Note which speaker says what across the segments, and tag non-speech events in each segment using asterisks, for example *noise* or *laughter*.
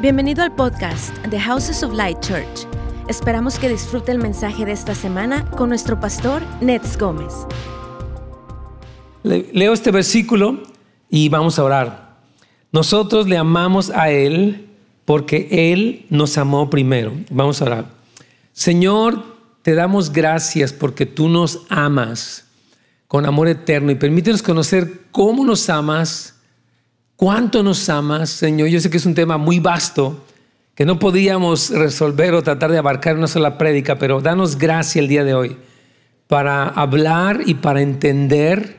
Speaker 1: Bienvenido al podcast The Houses of Light Church. Esperamos que disfrute el mensaje de esta semana con nuestro pastor Nets Gómez.
Speaker 2: Leo este versículo y vamos a orar. Nosotros le amamos a Él porque Él nos amó primero. Vamos a orar. Señor, te damos gracias porque tú nos amas con amor eterno y permítenos conocer cómo nos amas cuánto nos amas, Señor. Yo sé que es un tema muy vasto que no podíamos resolver o tratar de abarcar una sola prédica, pero danos gracia el día de hoy para hablar y para entender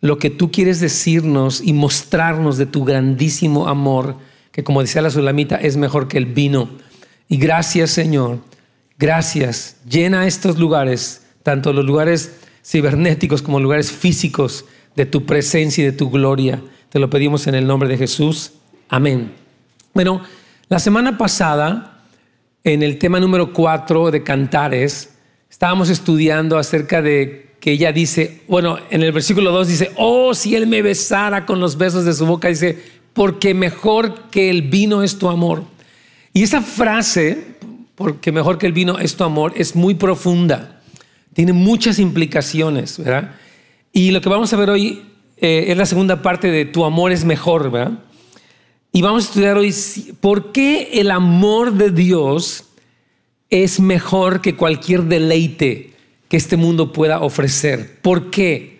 Speaker 2: lo que tú quieres decirnos y mostrarnos de tu grandísimo amor, que como decía la Sulamita, es mejor que el vino. Y gracias, Señor. Gracias. Llena estos lugares, tanto los lugares cibernéticos como lugares físicos, de tu presencia y de tu gloria. Te lo pedimos en el nombre de Jesús. Amén. Bueno, la semana pasada, en el tema número 4 de Cantares, estábamos estudiando acerca de que ella dice, bueno, en el versículo 2 dice, oh, si él me besara con los besos de su boca, dice, porque mejor que el vino es tu amor. Y esa frase, porque mejor que el vino es tu amor, es muy profunda. Tiene muchas implicaciones, ¿verdad? Y lo que vamos a ver hoy eh, es la segunda parte de Tu amor es mejor, ¿verdad? Y vamos a estudiar hoy por qué el amor de Dios es mejor que cualquier deleite que este mundo pueda ofrecer. ¿Por qué?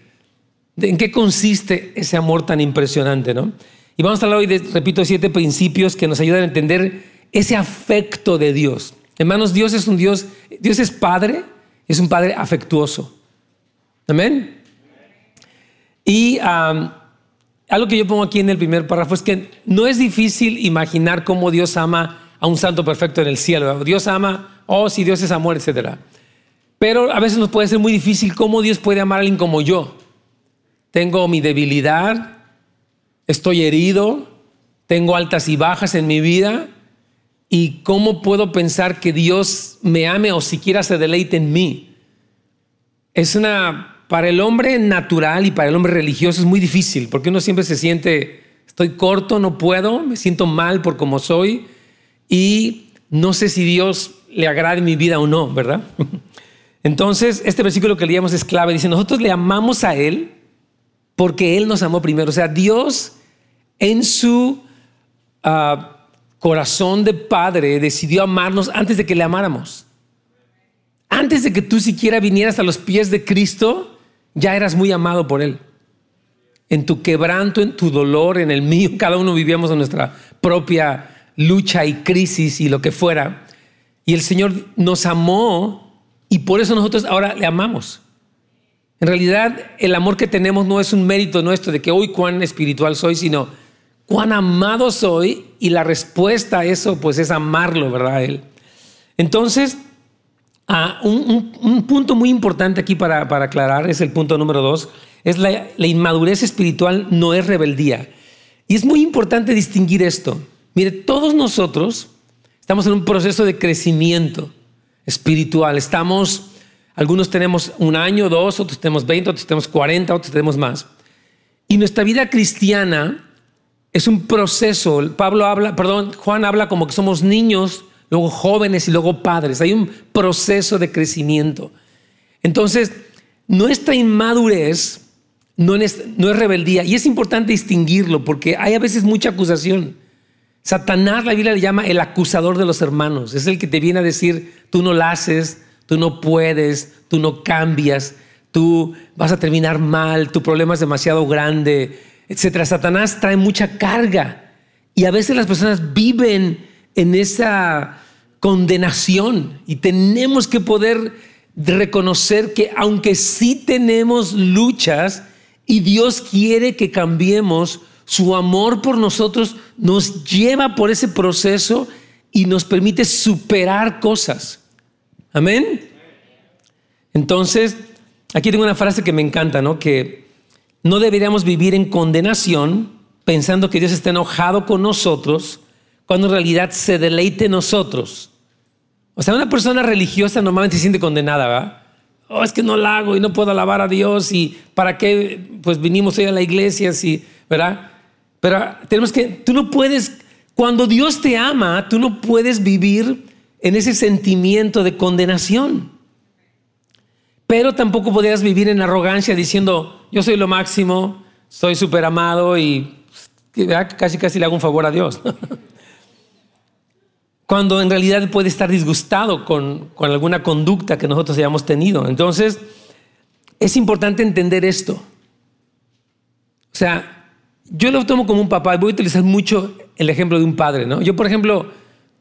Speaker 2: ¿En qué consiste ese amor tan impresionante, no? Y vamos a hablar hoy de, repito, siete principios que nos ayudan a entender ese afecto de Dios. Hermanos, Dios es un Dios, Dios es Padre, es un Padre afectuoso. Amén. Y algo que yo pongo aquí en el primer párrafo es que no es difícil imaginar cómo Dios ama a un santo perfecto en el cielo. Dios ama, oh, si Dios es amor, etc. Pero a veces nos puede ser muy difícil cómo Dios puede amar a alguien como yo. Tengo mi debilidad, estoy herido, tengo altas y bajas en mi vida. ¿Y cómo puedo pensar que Dios me ame o siquiera se deleite en mí? Es una para el hombre natural y para el hombre religioso es muy difícil, porque uno siempre se siente, estoy corto, no puedo, me siento mal por como soy y no sé si Dios le agrade mi vida o no, ¿verdad? *laughs* Entonces, este versículo que leíamos es clave, dice, nosotros le amamos a Él porque Él nos amó primero. O sea, Dios en su ah, corazón de Padre decidió amarnos antes de que le amáramos. Antes de que tú siquiera vinieras a los pies de Cristo, ya eras muy amado por Él. En tu quebranto, en tu dolor, en el mío, *laughs* cada uno vivíamos en nuestra propia lucha y crisis y lo que fuera. Y el Señor nos amó y por eso nosotros ahora le amamos. En realidad, el amor que tenemos no es un mérito nuestro de que hoy cuán espiritual soy, sino cuán amado soy y la respuesta a eso pues es amarlo, ¿verdad? Él. Entonces, Ah, un, punto muy importante aquí para, aclarar es el punto número dos, es la, la inmadurez espiritual no es rebeldía. Y es muy importante distinguir esto. Mire, todos nosotros estamos en un proceso de crecimiento espiritual. Estamos, algunos tenemos un año, dos, otros tenemos 20, otros tenemos 40, otros tenemos más. Y nuestra vida cristiana es un proceso. Pablo habla, perdón, Juan habla como que somos niños luego jóvenes y luego padres. Hay un proceso de crecimiento. Entonces, nuestra inmadurez no es, no es rebeldía y es importante distinguirlo porque hay a veces mucha acusación. Satanás, la Biblia le llama el acusador de los hermanos. Es el que te viene a decir, tú no la haces, tú no puedes, tú no cambias, tú vas a terminar mal, tu problema es demasiado grande, etc. Satanás trae mucha carga y a veces las personas viven en esa condenación y tenemos que poder reconocer que aunque sí tenemos luchas y Dios quiere que cambiemos, su amor por nosotros nos lleva por ese proceso y nos permite superar cosas. Amén. Entonces, aquí tengo una frase que me encanta, ¿no? Que no deberíamos vivir en condenación pensando que Dios está enojado con nosotros cuando en realidad se deleite en nosotros o sea, una persona religiosa normalmente se siente condenada, ¿verdad? Oh, es que no la hago y no puedo alabar a Dios y para qué pues vinimos hoy a la iglesia, sí, ¿verdad? Pero tenemos que, tú no puedes Cuando Dios te ama, tú no puedes vivir en ese sentimiento de condenación. Pero tampoco podrías vivir en arrogancia diciendo, yo soy lo máximo, soy súper amado y casi casi le hago un favor a Dios. *laughs* Cuando en realidad puede estar disgustado con, con alguna conducta que nosotros hayamos tenido. Entonces, es importante entender esto. O sea, yo lo tomo como un papá voy a utilizar mucho el ejemplo de un padre, ¿no? Yo, por ejemplo,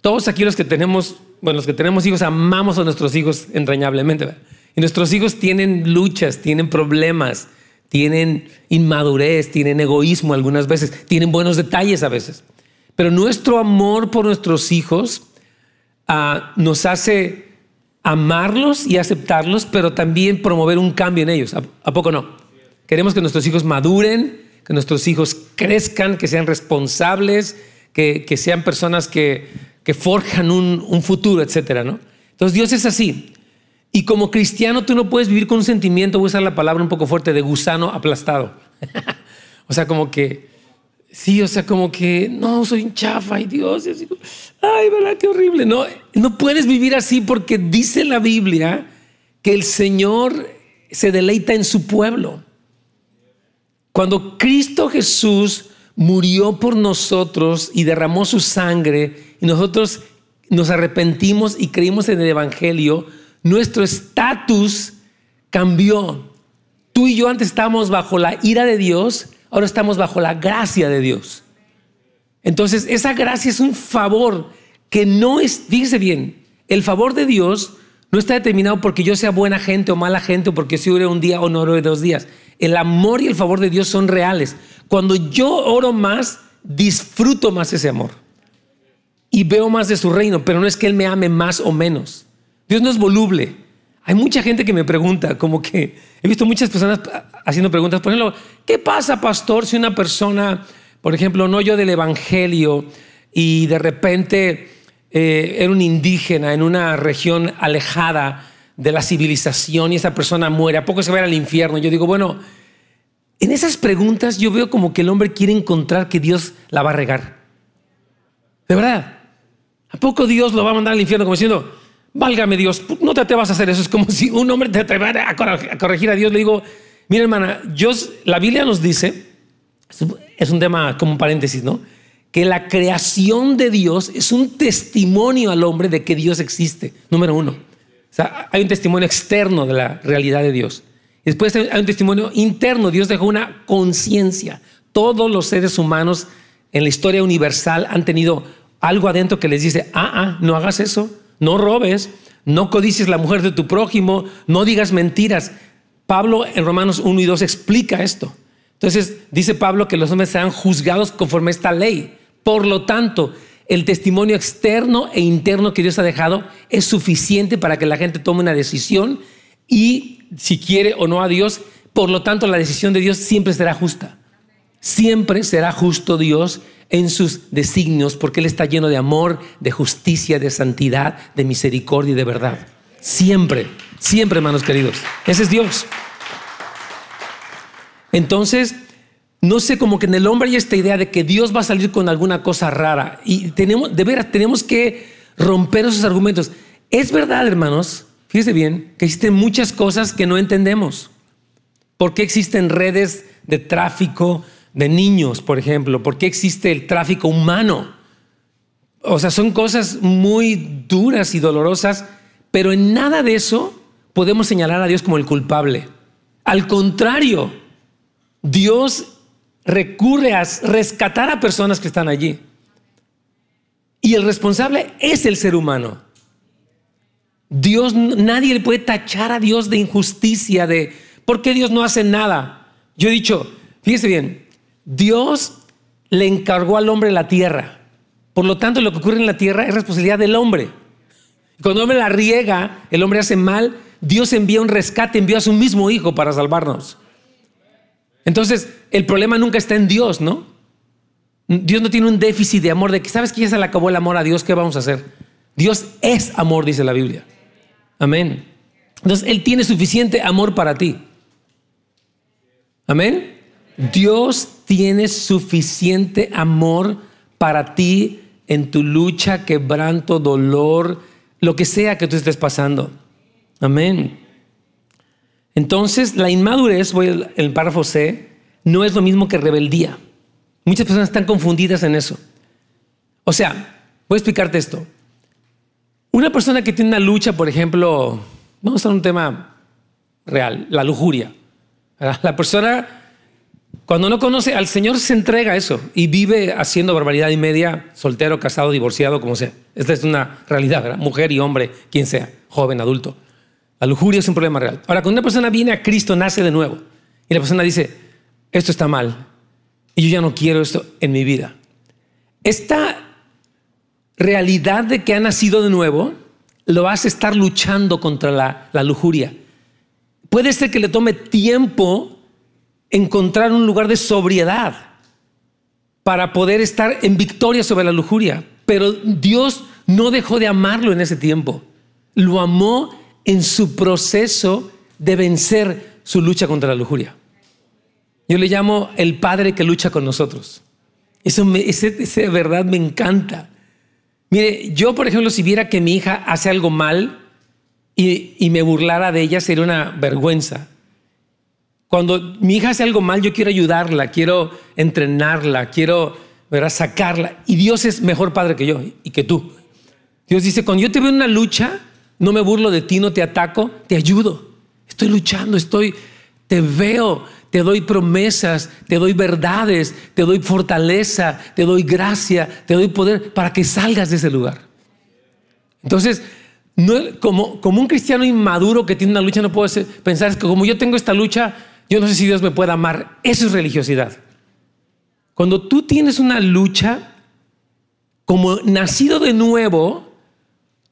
Speaker 2: todos aquí los que tenemos, bueno, los que tenemos hijos, amamos a nuestros hijos entrañablemente. Y nuestros hijos tienen luchas, tienen problemas, tienen inmadurez, tienen egoísmo algunas veces, tienen buenos detalles a veces. Pero nuestro amor por nuestros hijos ah, nos hace amarlos y aceptarlos, pero también promover un cambio en ellos. ¿A, poco no? Queremos que nuestros hijos maduren, que nuestros hijos crezcan, que sean responsables, que, sean personas que, forjan un, un, futuro, etcétera, ¿no? Entonces Dios es así. Y como cristiano tú no puedes vivir con un sentimiento, voy a usar la palabra un poco fuerte, de gusano aplastado. *laughs* o sea, como que, sí, o sea, como que, no, soy un chafa, y Dios, ay, ¿verdad? Qué horrible. No, no puedes vivir así porque dice la Biblia que el Señor se deleita en su pueblo. Cuando Cristo Jesús murió por nosotros y derramó su sangre y nosotros nos arrepentimos y creímos en el Evangelio, nuestro estatus cambió. Tú y yo antes estábamos bajo la ira de Dios, ahora estamos bajo la gracia de Dios. Entonces, esa gracia es un favor que no es, fíjese bien, el favor de Dios no está determinado porque yo sea buena gente o mala gente o porque si ore un día o no ore dos días. El amor y el favor de Dios son reales. Cuando yo oro más, disfruto más ese amor. Y veo más de su reino, pero no es que Él me ame más o menos. Dios no es voluble. Hay mucha gente que me pregunta, como que he visto muchas personas haciendo preguntas. Por ejemplo, ¿qué pasa, pastor, si una persona, por ejemplo, no yo del Evangelio y de repente eh, era un indígena en una región alejada de la civilización y esa persona muere, ¿a poco se va a ir al infierno? Yo digo, bueno, en esas preguntas yo veo como que el hombre quiere encontrar que Dios la va a regar. De verdad. ¿A poco Dios lo va a mandar al infierno como diciendo, válgame Dios, no te atrevas a hacer eso? Es como si un hombre te atrevara a corregir a Dios. Le digo, mira hermana, Dios, la Biblia nos dice, es un tema como un paréntesis, ¿no? Que la creación de Dios es un testimonio al hombre de que Dios existe, número uno. O sea, hay un testimonio externo de la realidad de Dios. Después hay un testimonio interno. Dios dejó una conciencia. Todos los seres humanos en la historia universal han tenido algo adentro que les dice, ah, ah, no hagas eso, no robes, no codicies la mujer de tu prójimo, no digas mentiras. Pablo en Romanos 1 y 2 explica esto. Entonces dice Pablo que los hombres serán juzgados conforme a esta ley. Por lo tanto, el testimonio externo e interno que Dios ha dejado es suficiente para que la gente tome una decisión y si quiere o no a Dios. Por lo tanto, la decisión de Dios siempre será justa. Siempre será justo Dios en sus designios porque Él está lleno de amor, de justicia, de santidad, de misericordia y de verdad. Siempre, siempre, hermanos queridos. Ese es Dios. Entonces, no sé, como que en el hombre hay esta idea de que Dios va a salir con alguna cosa rara. Y tenemos, de veras, tenemos que romper esos argumentos. Es verdad, hermanos, Fíjese bien que existen muchas cosas que no entendemos. ¿Por qué existen redes de tráfico de niños, por ejemplo? ¿Por qué existe el tráfico humano? O sea, son cosas muy duras y dolorosas, pero en nada de eso podemos señalar a Dios como el culpable. Al contrario, Dios recurre a rescatar a personas que están allí. Y el responsable es el ser humano. Dios, nadie le puede tachar a Dios de injusticia, de por qué Dios no hace nada. Yo he dicho, fíjese bien, Dios le encargó al hombre la tierra. Por lo tanto, lo que ocurre en la tierra es responsabilidad del hombre. Cuando el hombre la riega, el hombre hace mal, Dios envía un rescate, envió a su mismo hijo para salvarnos. Entonces, el problema nunca está en Dios, ¿no? Dios no tiene un déficit de amor, de que sabes que ya se le acabó el amor a Dios, ¿qué vamos a hacer? Dios es amor, dice la Biblia. Amén. Entonces, Él tiene suficiente amor para ti. Amén. Dios tiene suficiente amor para ti en tu lucha, quebranto, dolor, lo que sea que tú estés pasando. Amén. Entonces, la inmadurez, voy al párrafo C, no es lo mismo que rebeldía. Muchas personas están confundidas en eso. O sea, voy a explicarte esto. Una persona que tiene una lucha, por ejemplo, vamos a un tema real, la lujuria. La persona, cuando no conoce al Señor, se entrega a eso y vive haciendo barbaridad y media, soltero, casado, divorciado, como sea. Esta es una realidad. Mujer y hombre, quien sea, joven, adulto. La lujuria es un problema real. Ahora, cuando una persona viene a Cristo, nace de nuevo. Y la persona dice, esto está mal. Y yo ya no quiero esto en mi vida. Esta realidad de que ha nacido de nuevo lo hace estar luchando contra la, la lujuria. Puede ser que le tome tiempo encontrar un lugar de sobriedad para poder estar en victoria sobre la lujuria. Pero Dios no dejó de amarlo en ese tiempo. Lo amó en su proceso de vencer su lucha contra la lujuria. Yo le llamo el Padre que lucha con nosotros. Eso me, ese, verdad me encanta. Mire, yo por ejemplo, si viera que mi hija hace algo mal y, y me burlara de ella, sería una vergüenza. Cuando mi hija hace algo mal, yo quiero ayudarla, quiero entrenarla, quiero ¿verdad? sacarla. Y Dios es mejor padre que yo y que tú. Dios dice, cuando yo te veo en una lucha, no me burlo de ti, no te ataco, te ayudo. Estoy luchando, estoy, te veo, te doy promesas, te doy verdades, te doy fortaleza, te doy gracia, te doy poder para que salgas de ese lugar. Entonces, como, un cristiano inmaduro que tiene una lucha, no puedo pensar es que como yo tengo esta lucha, yo no sé si Dios me puede amar. Eso es religiosidad. Cuando tú tienes una lucha, como nacido de nuevo,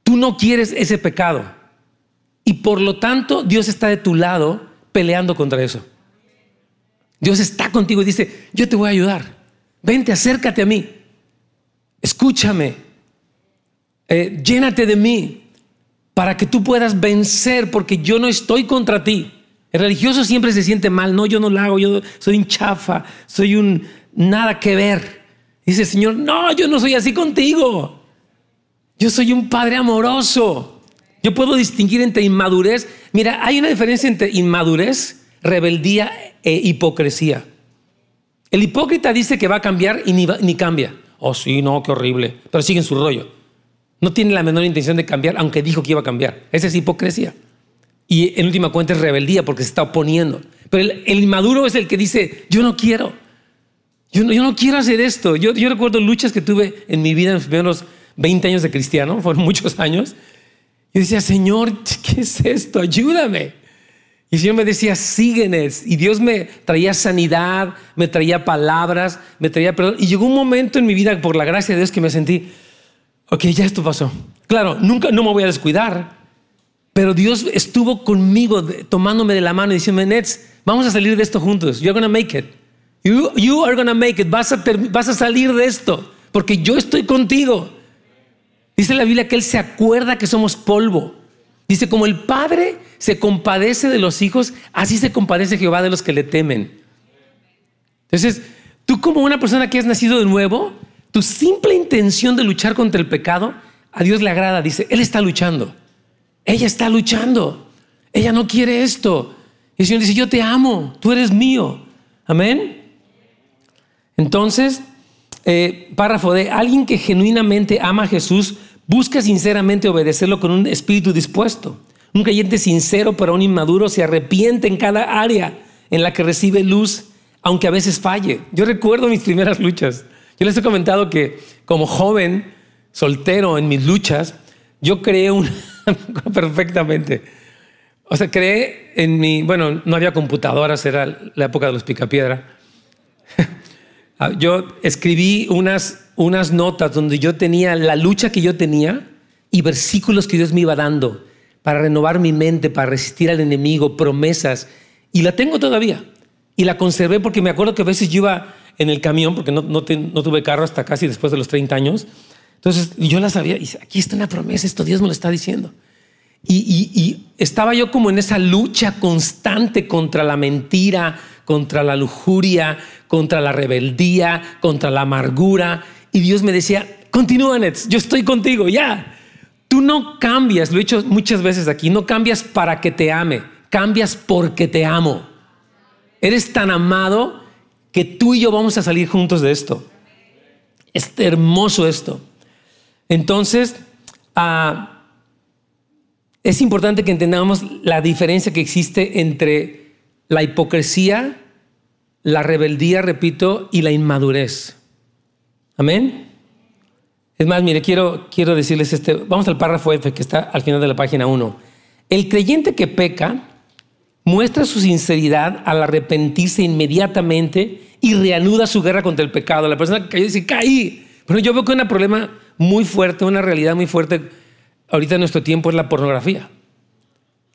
Speaker 2: tú no quieres ese pecado. Y por lo tanto, Dios está de tu lado peleando contra eso. Dios está contigo y dice, yo te voy a ayudar. Vente, acércate a mí. Escúchame. Eh, llénate de mí para que tú puedas vencer porque yo no estoy contra ti. El religioso siempre se siente mal. No, yo no lo hago. Yo soy un chafa. Soy un nada que ver. Dice el Señor, no, yo no soy así contigo. Yo soy un padre amoroso. Yo puedo distinguir entre inmadurez. Mira, hay una diferencia entre inmadurez, rebeldía e hipocresía. El hipócrita dice que va a cambiar y ni, cambia. Oh, sí, no, qué horrible. Pero sigue en su rollo. No tiene la menor intención de cambiar, aunque dijo que iba a cambiar. Esa es hipocresía. Y en última cuenta es rebeldía porque se está oponiendo. Pero el, inmaduro es el que dice, yo no quiero. Yo no, quiero hacer esto. Yo, yo, recuerdo luchas que tuve en mi vida en los primeros 20 años de cristiano, fueron *laughs* muchos años. Yo decía, Señor, ¿qué es esto? Ayúdame. Y el Señor me decía, síguenes. Y Dios me traía sanidad, me traía palabras, me traía perdón. Y llegó un momento en mi vida, por la gracia de Dios, que me sentí, ok, ya esto pasó. Claro, nunca, no me voy a descuidar. Pero Dios estuvo conmigo, tomándome de la mano y diciendo, Nets, vamos a salir de esto juntos. You're going to make it. You, you are going to make it. Vas a, vas a salir de esto. Porque yo estoy contigo. Dice la Biblia que Él se acuerda que somos polvo. Dice, como el Padre se compadece de los hijos, así se compadece Jehová de los que le temen. Entonces, tú como una persona que has nacido de nuevo, tu simple intención de luchar contra el pecado, a Dios le agrada. Dice, Él está luchando. Ella está luchando. Ella no quiere esto. Y el Señor dice, yo te amo, tú eres mío. Amén. Entonces, eh, párrafo de alguien que genuinamente ama a Jesús busca sinceramente obedecerlo con un espíritu dispuesto. Un creyente sincero, pero un inmaduro, se arrepiente en cada área en la que recibe luz, aunque a veces falle. Yo recuerdo mis primeras luchas. Yo les he comentado que como joven, soltero en mis luchas, yo creé un *laughs* perfectamente. O sea, creé en mi, bueno, no había computadoras, era la época de los picapiedra. *laughs* Ah, yo escribí unas, unas notas donde yo tenía la lucha que yo tenía y versículos que Dios me iba dando para renovar mi mente, para resistir al enemigo, promesas. Y la tengo todavía. Y la conservé porque me acuerdo que a veces yo iba en el camión, porque no, no, tuve carro hasta casi después de los 30 años. Entonces yo la sabía y aquí está una promesa, esto Dios me lo está diciendo. Y, y, estaba yo como en esa lucha constante contra la mentira, contra la lujuria, contra la rebeldía, contra la amargura. Y Dios me decía, continúa, Nets, yo estoy contigo, ya. Tú no cambias, lo he dicho muchas veces aquí, no cambias para que te ame, cambias porque te amo. Eres tan amado que tú y yo vamos a salir juntos de esto. Es hermoso esto. Entonces, ah, es importante que entendamos la diferencia que existe entre la hipocresía, la rebeldía, repito, y la inmadurez. Amén. Es más, mire, quiero, quiero decirles este, vamos al párrafo F que está al final de la página 1. El creyente que peca muestra su sinceridad al arrepentirse inmediatamente y reanuda su guerra contra el pecado. La persona que cayó dice, caí. Pero yo veo que un problema muy fuerte, una realidad muy fuerte ahorita en nuestro tiempo es la pornografía.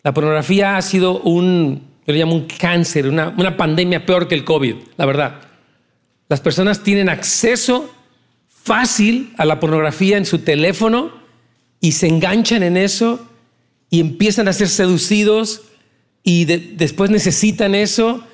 Speaker 2: La pornografía ha sido un, yo le llamo un cáncer, una, una pandemia peor que el COVID, la verdad. Las personas tienen acceso fácil a la pornografía en su teléfono y se enganchan en eso y empiezan a ser seducidos y después necesitan eso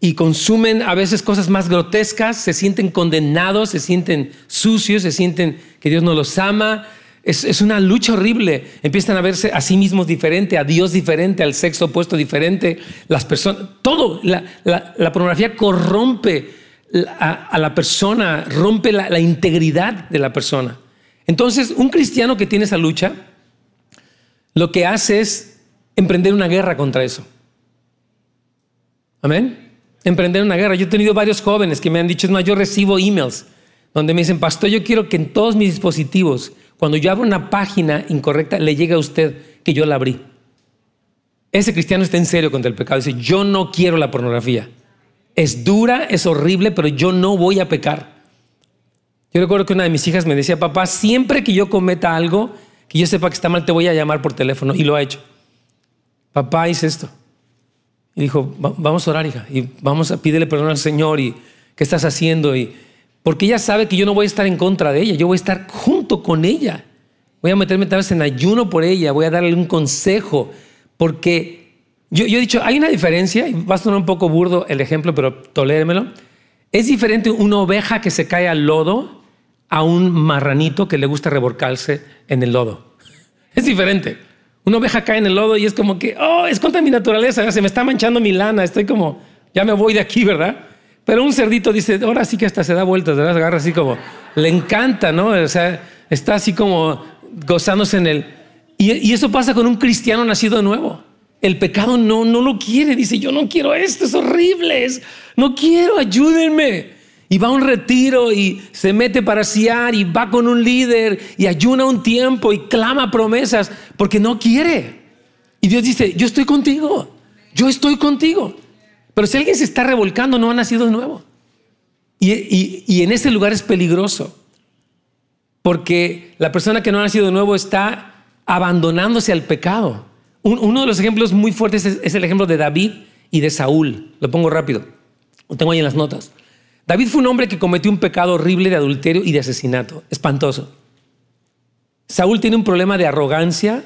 Speaker 2: y consumen a veces cosas más grotescas, se sienten condenados, se sienten sucios, se sienten que Dios no los ama. Es, una lucha horrible. Empiezan a verse a sí mismos diferente, a Dios diferente, al sexo opuesto diferente. Las personas, todo, la, la pornografía corrompe a, la persona, rompe la, integridad de la persona. Entonces, un cristiano que tiene esa lucha, lo que hace es emprender una guerra contra eso. Amén. Emprender una guerra. Yo he tenido varios jóvenes que me han dicho, más, yo recibo emails donde me dicen, pastor, yo quiero que en todos mis dispositivos, cuando yo abro una página incorrecta, le llegue a usted que yo la abrí. Ese cristiano está en serio contra el pecado. Dice, yo no quiero la pornografía. Es dura, es horrible, pero yo no voy a pecar. Yo recuerdo que una de mis hijas me decía, papá, siempre que yo cometa algo, que yo sepa que está mal, te voy a llamar por teléfono. Y lo ha hecho. Papá hice esto. Y dijo, vamos a orar, hija. Y vamos a pídele perdón al Señor. ¿Y qué estás haciendo? Y porque ella sabe que yo no voy a estar en contra de ella. Yo voy a estar junto con ella. Voy a meterme tal vez en ayuno por ella. Voy a darle un consejo. Porque yo, he dicho, hay una diferencia, y va a sonar un poco burdo el ejemplo, pero tolérmelo. Es diferente una oveja que se cae al lodo a un marranito que le gusta revolcarse en el lodo. Es diferente. Una oveja cae en el lodo y es como que, oh, es contra mi naturaleza, se me está manchando mi lana, estoy como, ya me voy de aquí, ¿verdad? Pero un cerdito dice, ahora sí que hasta se da vueltas, ¿verdad? Se agarra así como, le encanta, ¿no? O sea, está así como gozándose en el... Y, eso pasa con un cristiano nacido nuevo. El pecado no, no lo quiere. Dice, yo no quiero esto, es horrible. no quiero, ayúdenme. Y va a un retiro y se mete para siar y va con un líder y ayuna un tiempo y clama promesas porque no quiere. Y Dios dice, yo estoy contigo, yo estoy contigo. Pero si alguien se está revolcando, no ha nacido de nuevo. Y, y en ese lugar es peligroso. Porque la persona que no ha nacido de nuevo está abandonándose al pecado uno de los ejemplos muy fuertes es, el ejemplo de David y de Saúl. Lo pongo rápido. Lo tengo ahí en las notas. David fue un hombre que cometió un pecado horrible de adulterio y de asesinato. Espantoso. Saúl tiene un problema de arrogancia,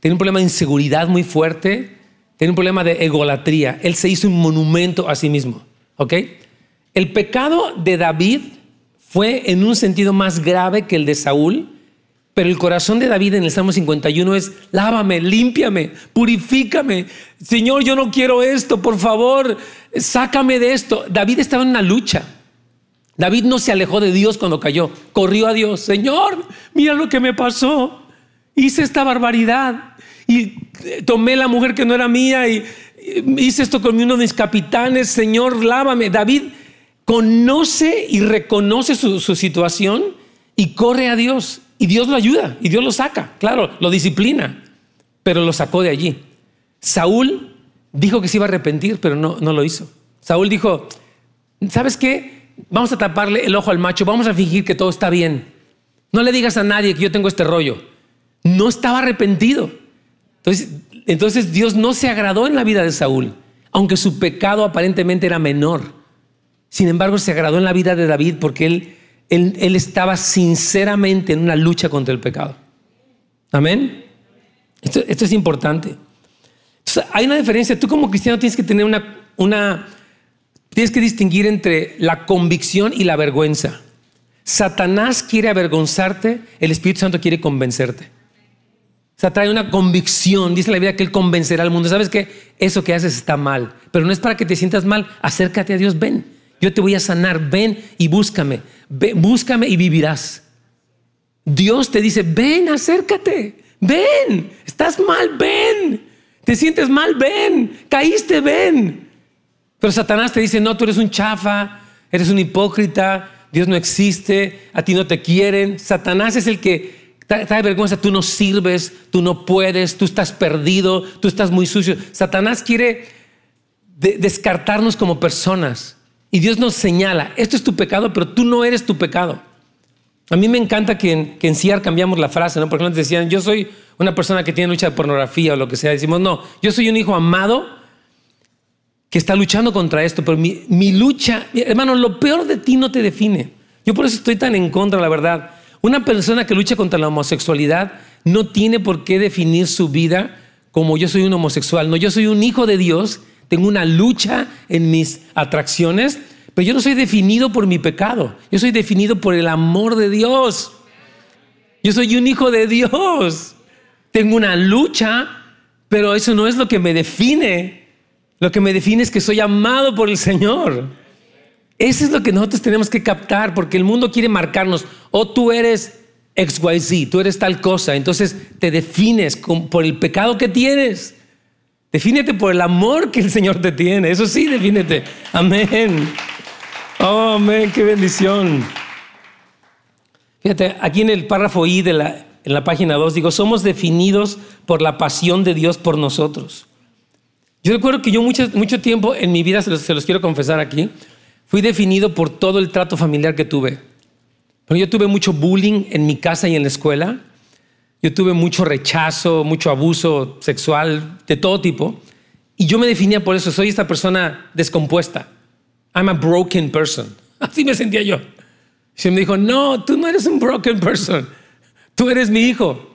Speaker 2: tiene un problema de inseguridad muy fuerte, tiene un problema de egolatría. Él se hizo un monumento a sí mismo. ¿Ok? El pecado de David fue en un sentido más grave que el de Saúl pero el corazón de David en el Salmo 51 es, lávame, límpiame, purifícame. Señor, yo no quiero esto, por favor, sácame de esto. David estaba en una lucha. David no se alejó de Dios cuando cayó, corrió a Dios. Señor, mira lo que me pasó. Hice esta barbaridad y tomé la mujer que no era mía y hice esto con uno de mis capitanes. Señor, lávame. David conoce y reconoce su, su situación y corre a Dios. Y Dios lo ayuda y Dios lo saca, claro, lo disciplina, pero lo sacó de allí. Saúl dijo que se iba a arrepentir, pero no, no lo hizo. Saúl dijo, ¿sabes qué? Vamos a taparle el ojo al macho, vamos a fingir que todo está bien. No le digas a nadie que yo tengo este rollo. No estaba arrepentido. Entonces, entonces Dios no se agradó en la vida de Saúl, aunque su pecado aparentemente era menor. Sin embargo, se agradó en la vida de David porque él él, estaba sinceramente en una lucha contra el pecado. Amén. Esto, es importante. hay una diferencia. Tú como cristiano tienes que tener una, tienes que distinguir entre la convicción y la vergüenza. Satanás quiere avergonzarte, el Espíritu Santo quiere convencerte. O sea, trae una convicción, dice la Biblia que Él convencerá al mundo. ¿Sabes que Eso que haces está mal, pero no es para que te sientas mal, acércate a Dios, ven. Yo te voy a sanar, ven y búscame, búscame y vivirás. Dios te dice, ven, acércate, ven, estás mal, ven, te sientes mal, ven, caíste, ven. Pero Satanás te dice, no, tú eres un chafa, eres un hipócrita, Dios no existe, a ti no te quieren. Satanás es el que trae vergüenza, tú no sirves, tú no puedes, tú estás perdido, tú estás muy sucio. Satanás quiere descartarnos como personas. Y Dios nos señala, esto es tu pecado, pero tú no eres tu pecado. A mí me encanta que en, que en cambiamos la frase, ¿no? Porque antes decían, yo soy una persona que tiene lucha de pornografía o lo que sea. Decimos, no, yo soy un hijo amado que está luchando contra esto, pero mi, mi lucha, hermano, lo peor de ti no te define. Yo por eso estoy tan en contra, la verdad. Una persona que lucha contra la homosexualidad no tiene por qué definir su vida como yo soy un homosexual. No, yo soy un hijo de Dios, tengo una lucha en mis atracciones, pero yo no soy definido por mi pecado, yo soy definido por el amor de Dios. Yo soy un hijo de Dios. Tengo una lucha, pero eso no es lo que me define. Lo que me define es que soy amado por el Señor. Eso es lo que nosotros tenemos que captar, porque el mundo quiere marcarnos. O tú eres XYZ, tú eres tal cosa. Entonces te defines por el pecado que tienes. Defínete por el amor que el Señor te tiene. Eso sí, defínete. Amén. Oh, amén, qué bendición. Fíjate, aquí en el párrafo I de la, en la página 2 digo, somos definidos por la pasión de Dios por nosotros. Yo recuerdo que yo mucho, mucho tiempo en mi vida, se los, se los quiero confesar aquí, fui definido por todo el trato familiar que tuve. Pero yo tuve mucho bullying en mi casa y en la escuela. Yo tuve mucho rechazo, mucho abuso sexual de todo tipo. Y yo me definía por eso, soy esta persona descompuesta. I'm a broken person. *laughs* Así me sentía yo. Y me dijo, no, tú no eres un broken person. Tú eres mi hijo.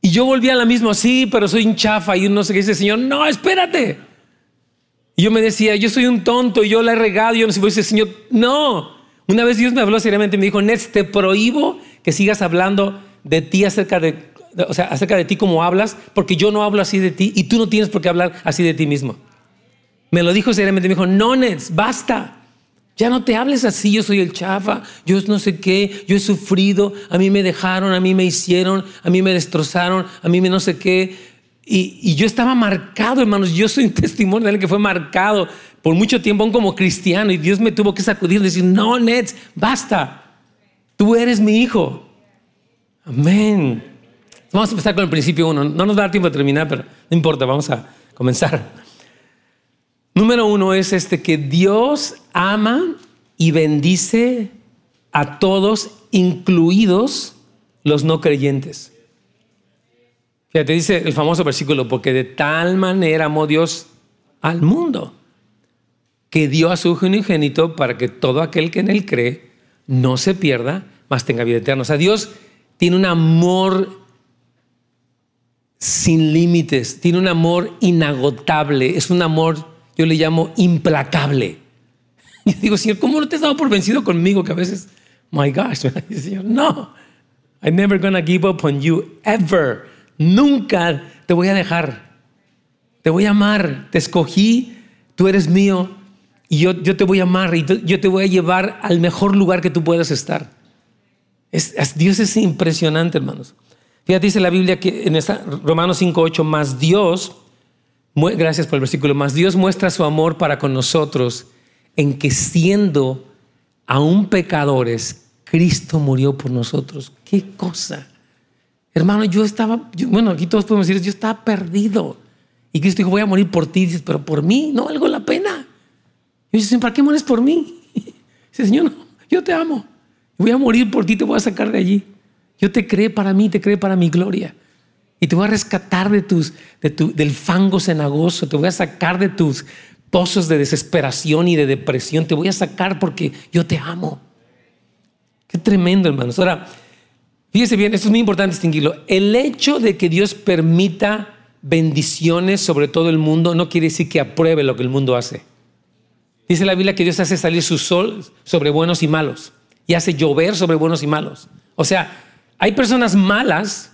Speaker 2: Y yo volví a la misma, sí, pero soy un chafa. Y uno se dice, Señor, no, espérate. Y yo me decía, yo soy un tonto y yo la he regado. Y yo no sé, dice, Señor, no. Una vez Dios me habló seriamente y me dijo, Nets, te prohíbo que sigas hablando de ti acerca de, o sea, acerca de ti como hablas, porque yo no hablo así de ti y tú no tienes por qué hablar así de ti mismo. Me lo dijo seriamente, me dijo, no, Nets, basta. Ya no te hables así, yo soy el chafa, yo no sé qué, yo he sufrido, a mí me dejaron, a mí me hicieron, a mí me destrozaron, a mí me no sé qué. Y, yo estaba marcado, hermanos, yo soy un *laughs* testimonio de alguien que fue marcado por mucho tiempo aún como cristiano y Dios me tuvo que sacudir y decir, no, Nets, basta, tú eres mi hijo. Amén. Vamos a empezar con el principio uno. No nos va a dar tiempo de terminar, pero no importa, vamos a comenzar. Número uno es este que Dios ama y bendice a todos, incluidos los no creyentes. Fíjate, dice el famoso versículo, porque de tal manera amó Dios al mundo, que dio a su unigénito para que todo aquel que en él cree no se pierda, mas tenga vida eterna. O sea, Dios tiene un amor sin límites, tiene un amor inagotable, es un amor yo le llamo implacable. *laughs* Y digo, Señor, ¿cómo no te has dado por vencido conmigo? Que a veces, my gosh, *laughs* Señor, no, I'm never gonna give up on you ever. Nunca te voy a dejar. Te voy a amar. Te escogí, tú eres mío y yo, yo te voy a amar y yo te voy a llevar al mejor lugar que tú puedas estar. Dios es impresionante, hermanos. Fíjate, dice la Biblia que en esta, Romanos 5.8, más Dios Gracias por el versículo más. Dios muestra su amor para con nosotros en que siendo aún pecadores, Cristo murió por nosotros. ¿Qué cosa? Hermano, yo estaba, bueno, aquí todos podemos decir, yo estaba perdido. Y Cristo dijo, voy a morir por ti. Dices, pero por mí no valgo la pena. Y dice, ¿para qué mueres por mí? *laughs* Dice, Señor, no, yo te amo. Voy a morir por ti, te voy a sacar de allí. Yo te creé para mí, te creé para mi gloria. Y te voy a rescatar de tus, de tu, del fango cenagoso, te voy a sacar de tus pozos de desesperación y de depresión, te voy a sacar porque yo te amo. Qué tremendo, hermanos. Ahora, fíjese bien, esto es muy importante distinguirlo. El hecho de que Dios permita bendiciones sobre todo el mundo no quiere decir que apruebe lo que el mundo hace. Dice la Biblia que Dios hace salir su sol sobre buenos y malos y hace llover sobre buenos y malos. O sea, hay personas malas,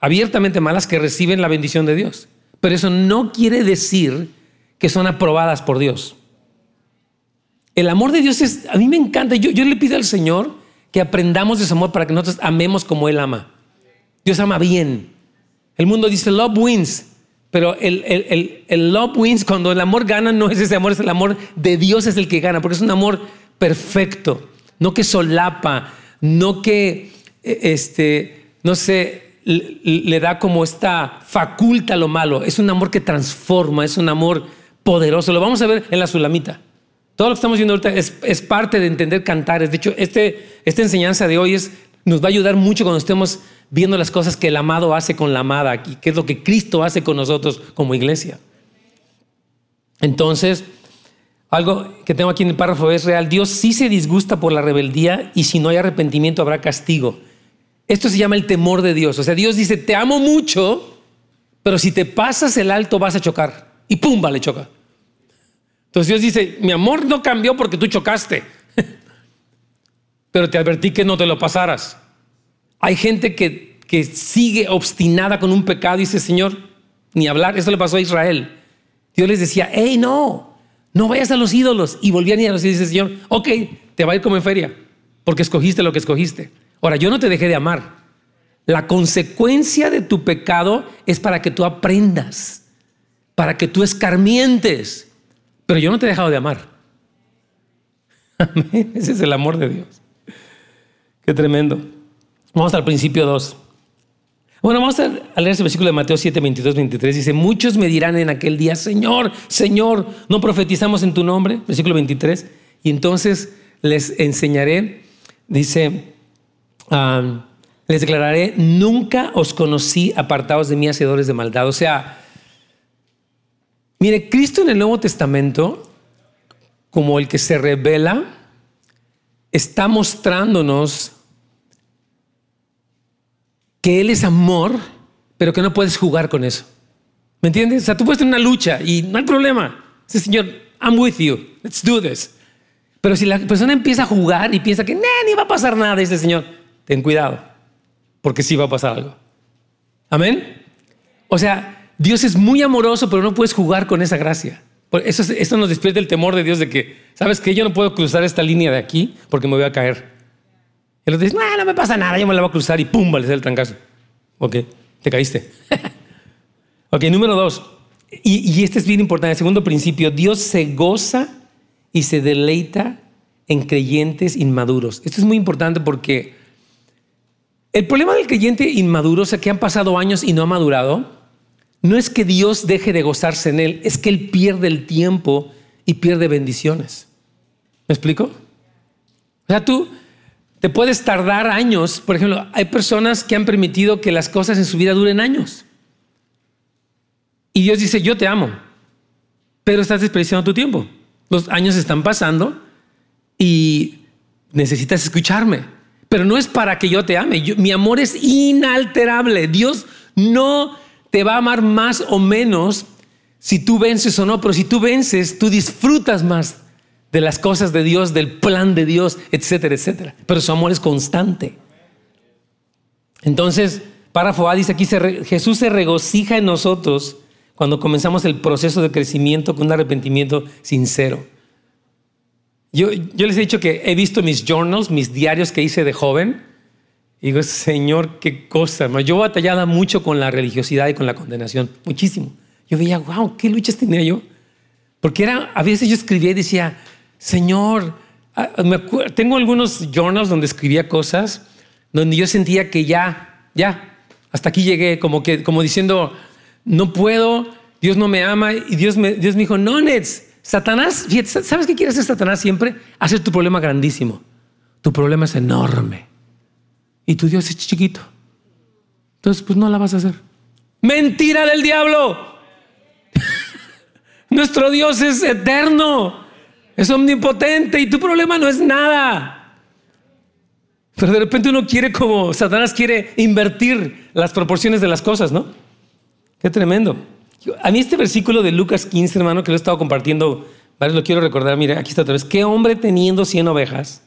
Speaker 2: abiertamente malas, que reciben la bendición de Dios. Pero eso no quiere decir que son aprobadas por Dios. El amor de Dios es, a mí me encanta. Yo, yo le pido al Señor que aprendamos de su amor para que nosotros amemos como Él ama. Dios ama bien. El mundo dice love wins, pero el, el, el, love wins cuando el amor gana no es ese amor, es el amor de Dios es el que gana, porque es un amor perfecto, no que solapa, no que, e, este, no sé, le da como esta faculta lo malo. Es un amor que transforma, es un amor poderoso. Lo vamos a ver en la Sulamita. Todo lo que estamos viendo ahorita es, es parte de entender cantares. De hecho, este, esta enseñanza de hoy es, nos va a ayudar mucho cuando estemos viendo las cosas que el amado hace con la amada y qué es lo que Cristo hace con nosotros como iglesia. Entonces, algo que tengo aquí en el párrafo es real. Dios sí se disgusta por la rebeldía y si no hay arrepentimiento habrá castigo. Esto se llama el temor de Dios. O sea, Dios dice, te amo mucho, pero si te pasas el alto vas a chocar. Y pum, le choca. Entonces Dios dice, mi amor no cambió porque tú chocaste, *laughs* pero te advertí que no te lo pasaras. Hay gente que, que sigue obstinada con un pecado y dice, Señor, ni hablar. Eso le pasó a Israel. Dios les decía, hey, no, no vayas a los ídolos. Y volvían a a los ídolos y dice, Señor, ok, te va a ir como en feria, porque escogiste lo que escogiste. Ahora, yo no te dejé de amar. La consecuencia de tu pecado es para que tú aprendas, para que tú escarmientes. Pero yo no te he dejado de amar. *laughs* Amén. Ese es el amor de Dios. Qué tremendo. Vamos al principio 2. Bueno, vamos a leer ese versículo de Mateo 7, 22, 23. Dice, muchos me dirán en aquel día, Señor, Señor, ¿no profetizamos en tu nombre? Versículo 23. Y entonces les enseñaré, dice, les declararé, nunca os conocí apartados de mí, hacedores de maldad. O sea, mire, Cristo en el Nuevo Testamento, como el que se revela, está mostrándonos que Él es amor, pero que no puedes jugar con eso. ¿Me entiendes? O sea, tú puedes tener una lucha y no hay problema. Dice, Señor, I'm with you. Let's do this. Pero si la persona empieza a jugar y piensa que ni va a pasar nada, dice Señor, ten cuidado, porque sí va a pasar algo. Amén. O sea, Dios es muy amoroso, pero no puedes jugar con esa gracia. Eso, esto nos despierta el temor de Dios de que, ¿sabes que Yo no puedo cruzar esta línea de aquí porque me voy a caer. El otro dice, no, no me pasa nada, yo me la voy a cruzar y pum, vale, el trancazo. Ok, te caíste. *laughs* ok, número dos. Y, y este es bien importante. El segundo principio, Dios se goza y se deleita en creyentes inmaduros. Esto es muy importante porque el problema del creyente inmaduro, o sea, que han pasado años y no ha madurado, no es que Dios deje de gozarse en él, es que él pierde el tiempo y pierde bendiciones. ¿Me explico? O sea, tú te puedes tardar años. Por ejemplo, hay personas que han permitido que las cosas en su vida duren años. Y Dios dice, yo te amo, pero estás desperdiciando tu tiempo. Los años están pasando y necesitas escucharme. Pero no es para que yo te ame. mi amor es inalterable. Dios no te va a amar más o menos si tú vences o no, pero si tú vences, tú disfrutas más de las cosas de Dios, del plan de Dios, etcétera, etcétera. Pero su amor es constante. Entonces, párrafo A dice aquí, Jesús se regocija en nosotros cuando comenzamos el proceso de crecimiento con un arrepentimiento sincero. Yo, les he dicho que he visto mis journals, mis diarios que hice de joven. Y digo, Señor, qué cosa. Yo batallaba mucho con la religiosidad y con la condenación, muchísimo. Yo veía, wow, qué luchas tenía yo. Porque era, a veces yo escribía y decía, Señor, ah, tengo algunos journals donde escribía cosas donde yo sentía que ya, ya, hasta aquí llegué, como que, como diciendo, no puedo, Dios no me ama y Dios me, Dios me dijo, no, Nets, Satanás, ¿sabes qué quiere hacer Satanás siempre? Hacer tu problema grandísimo. Tu problema es enorme. Y tu Dios es chiquito. Entonces, pues no la vas a hacer. Mentira del diablo. *laughs* Nuestro Dios es eterno. Es omnipotente y tu problema no es nada. Pero de repente uno quiere como Satanás quiere invertir las proporciones de las cosas, ¿no? Qué tremendo. A mí este versículo de Lucas 15, hermano, que lo he estado compartiendo Vale, lo quiero recordar, mire, aquí está otra vez. ¿Qué hombre teniendo 100 ovejas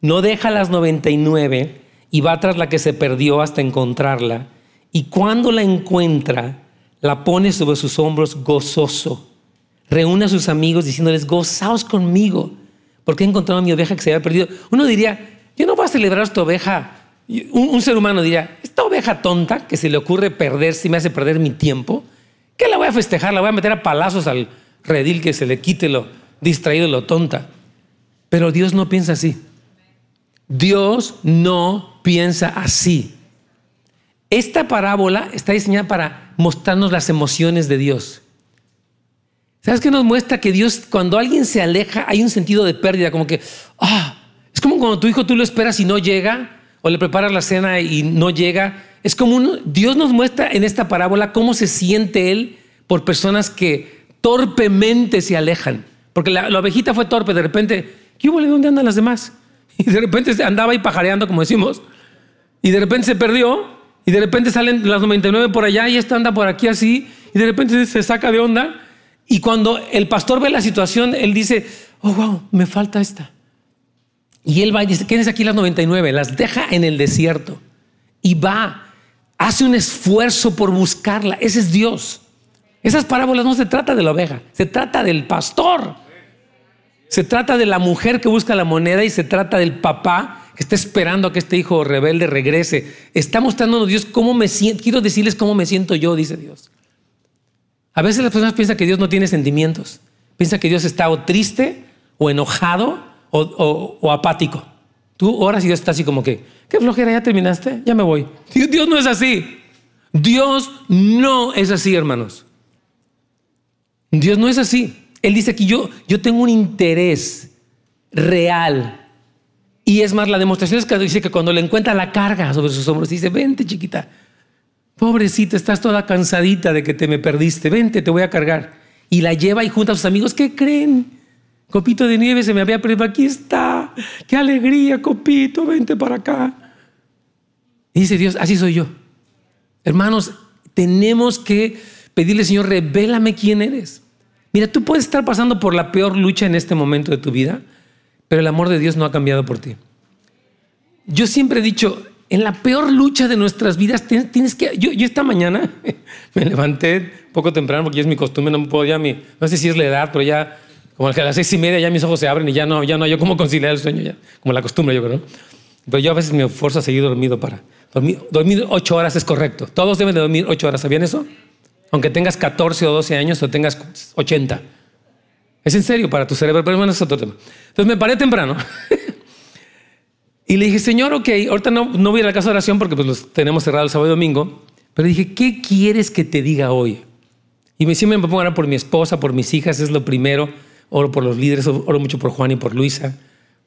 Speaker 2: no deja las 99 y va tras la que se perdió hasta encontrarla? Y cuando la encuentra, la pone sobre sus hombros gozoso. Reúne a sus amigos diciéndoles, gozaos conmigo, porque he encontrado a mi oveja que se había perdido. Uno diría, yo no voy a celebrar esta oveja. Un, ser humano diría, esta oveja tonta que se le ocurre perder, si me hace perder mi tiempo, ¿qué la voy a festejar? La voy a meter a palazos al redil que se le quite lo distraído, lo tonta. Pero Dios no piensa así. Dios no piensa así. Esta parábola está diseñada para mostrarnos las emociones de Dios. ¿Sabes qué nos muestra que Dios, cuando alguien se aleja, hay un sentido de pérdida, como que, ah, es como cuando tu hijo tú lo esperas y no llega, o le preparas la cena y no llega. Es como un, Dios nos muestra en esta parábola cómo se siente Él por personas que torpemente se alejan. Porque la, ovejita fue torpe, de repente, ¿qué hubo? ¿Dónde andan las demás? *laughs* Y de repente andaba ahí pajareando, como decimos, y de repente se perdió, y de repente salen las 99 por allá, y esta anda por aquí así, y de repente se saca de onda. Y cuando el pastor ve la situación, él dice, oh, wow, me falta esta. Y él va y dice, ¿quiénes aquí las 99? Las deja en el desierto. Y va, hace un esfuerzo por buscarla. Ese es Dios. Esas parábolas no se trata de la oveja, se trata del pastor. Se trata de la mujer que busca la moneda y se trata del papá que está esperando a que este hijo rebelde regrese. Está mostrándonos Dios cómo me siento. Quiero decirles cómo me siento yo, dice Dios. A veces las personas piensan que Dios no tiene sentimientos. Piensa que Dios está o triste o enojado o, apático. Tú oras y Dios está así como que, qué flojera, ya terminaste, ya me voy. Dios no es así. Dios no es así, hermanos. Dios no es así. Él dice que yo, yo tengo un interés real. Y es más, la demostración es que dice que cuando le encuentra la carga sobre sus hombros, dice, vente chiquita, pobrecita, estás toda cansadita de que te me perdiste, vente, te voy a cargar. Y la lleva y junta a sus amigos, ¿qué creen? Copito de nieve se me había perdido, aquí está, qué alegría, Copito, vente para acá. Y dice Dios, así soy yo. Hermanos, tenemos que pedirle, Señor, revélame quién eres. Mira, tú puedes estar pasando por la peor lucha en este momento de tu vida, pero el amor de Dios no ha cambiado por ti. Yo siempre he dicho, en la peor lucha de nuestras vidas tienes que... Yo, esta mañana *laughs* me levanté poco temprano porque ya es mi costumbre, no me puedo ya mi... No sé si es la edad, pero ya como a las seis y media ya mis ojos se abren y ya no, ya no hay cómo conciliar el sueño, ya, como la costumbre yo creo. Pero yo a veces me esfuerzo a seguir dormido para... Dormir, dormir ocho horas es correcto. Todos deben de dormir ocho horas. ¿Sabían eso? aunque tengas 14 o 12 años o tengas 80. Es en serio para tu cerebro, pero bueno, es otro tema. Entonces me paré temprano *laughs* y le dije, Señor, ok, ahorita no, no voy a la casa de oración porque pues los tenemos cerrados el sábado y domingo, pero dije, ¿qué quieres que te diga hoy? Y me, siempre me pongo a orar por mi esposa, por mis hijas, es lo primero. Oro por los líderes, oro mucho por Juan y por Luisa.